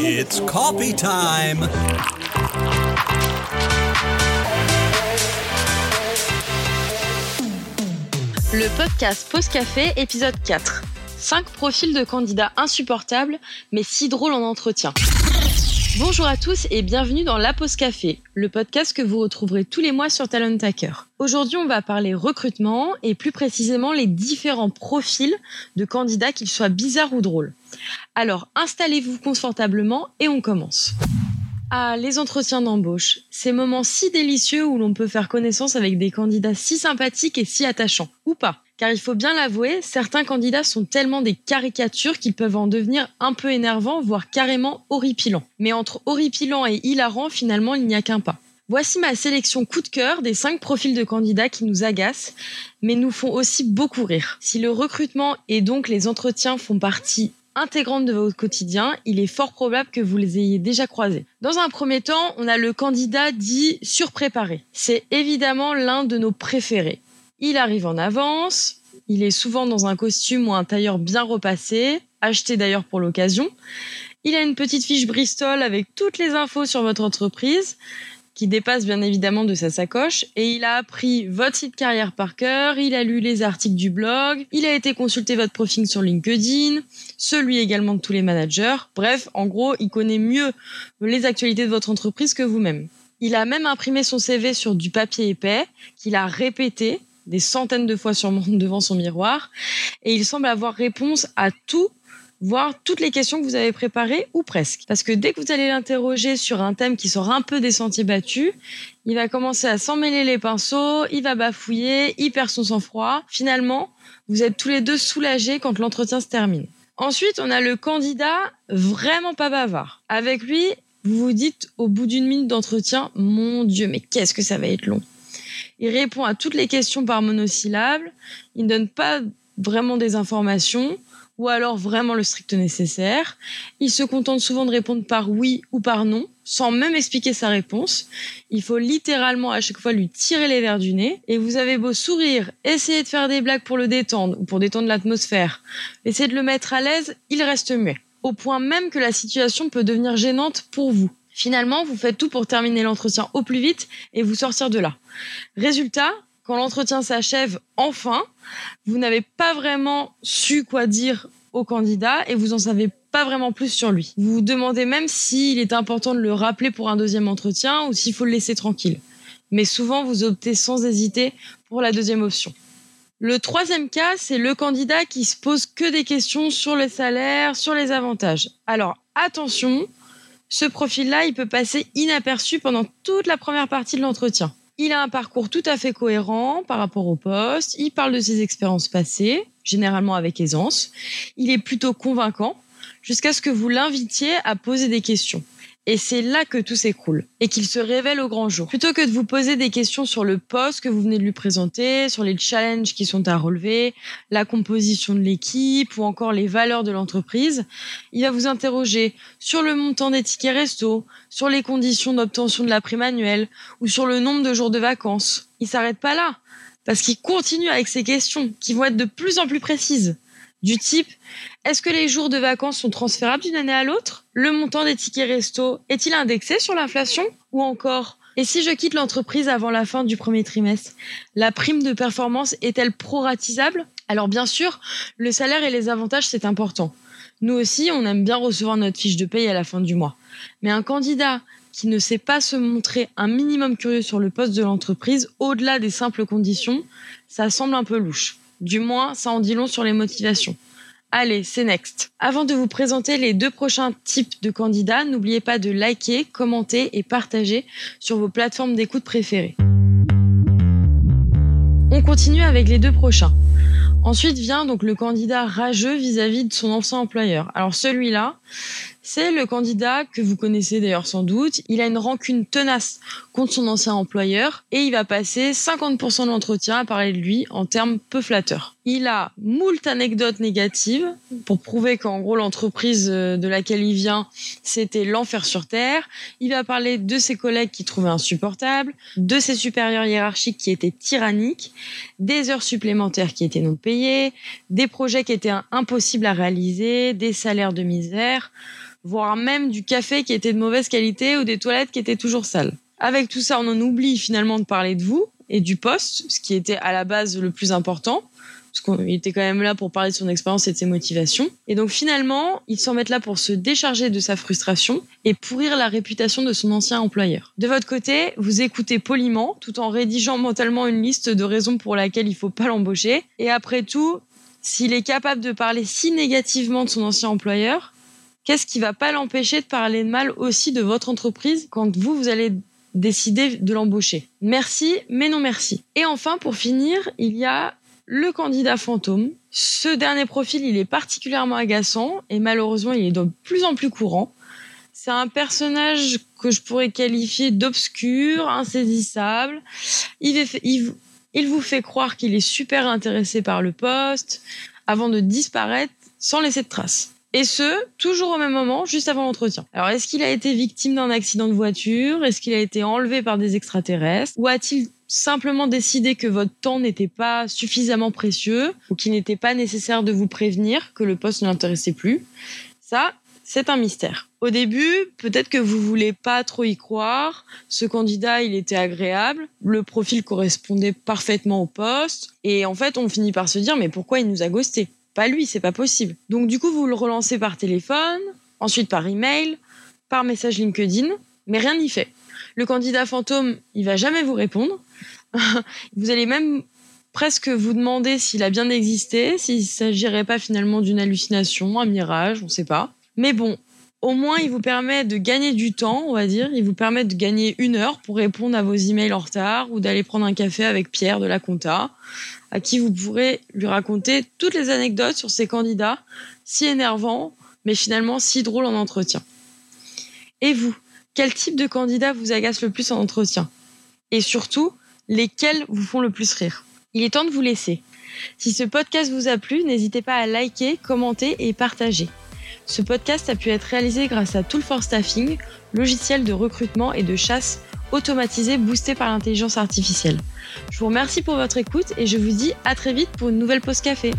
It's time. Le podcast Pause Café, épisode 4. 5 profils de candidats insupportables, mais si drôles en entretien. Bonjour à tous et bienvenue dans La Pause Café, le podcast que vous retrouverez tous les mois sur Talent Hacker. Aujourd'hui, on va parler recrutement et plus précisément les différents profils de candidats, qu'ils soient bizarres ou drôles. Alors, installez-vous confortablement et on commence. Ah, les entretiens d'embauche. Ces moments si délicieux où l'on peut faire connaissance avec des candidats si sympathiques et si attachants. Ou pas. Car il faut bien l'avouer, certains candidats sont tellement des caricatures qu'ils peuvent en devenir un peu énervants, voire carrément horripilants. Mais entre horripilant et hilarant, finalement, il n'y a qu'un pas. Voici ma sélection coup de cœur des 5 profils de candidats qui nous agacent, mais nous font aussi beaucoup rire. Si le recrutement et donc les entretiens font partie intégrante de votre quotidien, il est fort probable que vous les ayez déjà croisés. Dans un premier temps, on a le candidat dit surpréparé. C'est évidemment l'un de nos préférés. Il arrive en avance, il est souvent dans un costume ou un tailleur bien repassé, acheté d'ailleurs pour l'occasion. Il a une petite fiche Bristol avec toutes les infos sur votre entreprise qui dépasse bien évidemment de sa sacoche et il a appris votre site carrière par cœur, il a lu les articles du blog, il a été consulter votre profil sur LinkedIn, celui également de tous les managers. Bref, en gros, il connaît mieux les actualités de votre entreprise que vous-même. Il a même imprimé son CV sur du papier épais qu'il a répété des centaines de fois sur, devant son miroir et il semble avoir réponse à tout voir toutes les questions que vous avez préparées ou presque. Parce que dès que vous allez l'interroger sur un thème qui sort un peu des sentiers battus, il va commencer à s'emmêler les pinceaux, il va bafouiller, il perd son sang-froid. Finalement, vous êtes tous les deux soulagés quand l'entretien se termine. Ensuite, on a le candidat vraiment pas bavard. Avec lui, vous vous dites au bout d'une minute d'entretien, mon Dieu, mais qu'est-ce que ça va être long. Il répond à toutes les questions par monosyllabe, il ne donne pas vraiment des informations, ou alors vraiment le strict nécessaire. Il se contente souvent de répondre par oui ou par non, sans même expliquer sa réponse. Il faut littéralement à chaque fois lui tirer les verres du nez. Et vous avez beau sourire, essayer de faire des blagues pour le détendre ou pour détendre l'atmosphère, essayer de le mettre à l'aise, il reste muet. Au point même que la situation peut devenir gênante pour vous. Finalement, vous faites tout pour terminer l'entretien au plus vite et vous sortir de là. Résultat, quand l'entretien s'achève enfin, vous n'avez pas vraiment su quoi dire au candidat et vous en savez pas vraiment plus sur lui. Vous vous demandez même s'il est important de le rappeler pour un deuxième entretien ou s'il faut le laisser tranquille. Mais souvent, vous optez sans hésiter pour la deuxième option. Le troisième cas, c'est le candidat qui se pose que des questions sur le salaire, sur les avantages. Alors, attention, ce profil-là, il peut passer inaperçu pendant toute la première partie de l'entretien. Il a un parcours tout à fait cohérent par rapport au poste. Il parle de ses expériences passées, généralement avec aisance. Il est plutôt convaincant jusqu'à ce que vous l'invitiez à poser des questions. Et c'est là que tout s'écroule et qu'il se révèle au grand jour. Plutôt que de vous poser des questions sur le poste que vous venez de lui présenter, sur les challenges qui sont à relever, la composition de l'équipe ou encore les valeurs de l'entreprise, il va vous interroger sur le montant des tickets resto, sur les conditions d'obtention de la prime annuelle ou sur le nombre de jours de vacances. Il s'arrête pas là parce qu'il continue avec ces questions qui vont être de plus en plus précises du type est-ce que les jours de vacances sont transférables d'une année à l'autre? Le montant des tickets resto est-il indexé sur l'inflation Ou encore? Et si je quitte l'entreprise avant la fin du premier trimestre, la prime de performance est-elle proratisable? Alors bien sûr, le salaire et les avantages, c'est important. Nous aussi, on aime bien recevoir notre fiche de paye à la fin du mois. Mais un candidat qui ne sait pas se montrer un minimum curieux sur le poste de l'entreprise, au-delà des simples conditions, ça semble un peu louche. Du moins, ça en dit long sur les motivations. Allez, c'est next. Avant de vous présenter les deux prochains types de candidats, n'oubliez pas de liker, commenter et partager sur vos plateformes d'écoute préférées. On continue avec les deux prochains. Ensuite vient donc le candidat rageux vis-à-vis de son ancien employeur. Alors celui-là, c'est le candidat que vous connaissez d'ailleurs sans doute. Il a une rancune tenace contre son ancien employeur et il va passer 50% de l'entretien à parler de lui en termes peu flatteurs. Il a moult anecdotes négatives pour prouver qu'en gros l'entreprise euh, de laquelle il vient, c'était l'enfer sur terre. Il va parler de ses collègues qu'il trouvait insupportables, de ses supérieurs hiérarchiques qui étaient tyranniques, des heures supplémentaires qui étaient non payées, des projets qui étaient impossibles à réaliser, des salaires de misère. Voire même du café qui était de mauvaise qualité ou des toilettes qui étaient toujours sales. Avec tout ça, on en oublie finalement de parler de vous et du poste, ce qui était à la base le plus important parce qu'il était quand même là pour parler de son expérience et de ses motivations. Et donc finalement, ils s'en mettent là pour se décharger de sa frustration et pourrir la réputation de son ancien employeur. De votre côté, vous écoutez poliment tout en rédigeant mentalement une liste de raisons pour lesquelles il faut pas l'embaucher. Et après tout, s'il est capable de parler si négativement de son ancien employeur, qu'est-ce qui va pas l'empêcher de parler de mal aussi de votre entreprise quand vous, vous allez décider de l'embaucher? Merci, mais non merci. Et enfin, pour finir, il y a le candidat fantôme. Ce dernier profil, il est particulièrement agaçant et malheureusement, il est de plus en plus courant. C'est un personnage que je pourrais qualifier d'obscur, insaisissable. Il, il vous fait croire qu'il est super intéressé par le poste avant de disparaître sans laisser de traces. Et ce, toujours au même moment, juste avant l'entretien. Alors, est-ce qu'il a été victime d'un accident de voiture? Est-ce qu'il a été enlevé par des extraterrestres? Ou a-t-il simplement décidé que votre temps n'était pas suffisamment précieux ou qu'il n'était pas nécessaire de vous prévenir que le poste ne l'intéressait plus? Ça, c'est un mystère. Au début, peut-être que vous voulez pas trop y croire. Ce candidat, il était agréable. Le profil correspondait parfaitement au poste. Et en fait, on finit par se dire, mais pourquoi il nous a ghosté pas lui, c'est pas possible. Donc du coup, vous le relancez par téléphone, ensuite par email, par message LinkedIn, mais rien n'y fait. Le candidat fantôme, il va jamais vous répondre. vous allez même presque vous demander s'il a bien existé, s'il s'agirait pas finalement d'une hallucination, un mirage, on sait pas. Mais bon, au moins, il vous permet de gagner du temps, on va dire. Il vous permet de gagner une heure pour répondre à vos emails en retard ou d'aller prendre un café avec Pierre de la Compta à qui vous pourrez lui raconter toutes les anecdotes sur ces candidats, si énervants, mais finalement si drôles en entretien. Et vous, quel type de candidat vous agace le plus en entretien? Et surtout, lesquels vous font le plus rire? Il est temps de vous laisser. Si ce podcast vous a plu, n'hésitez pas à liker, commenter et partager. Ce podcast a pu être réalisé grâce à Tool for Staffing, logiciel de recrutement et de chasse automatisé boosté par l'intelligence artificielle. Je vous remercie pour votre écoute et je vous dis à très vite pour une nouvelle pause café.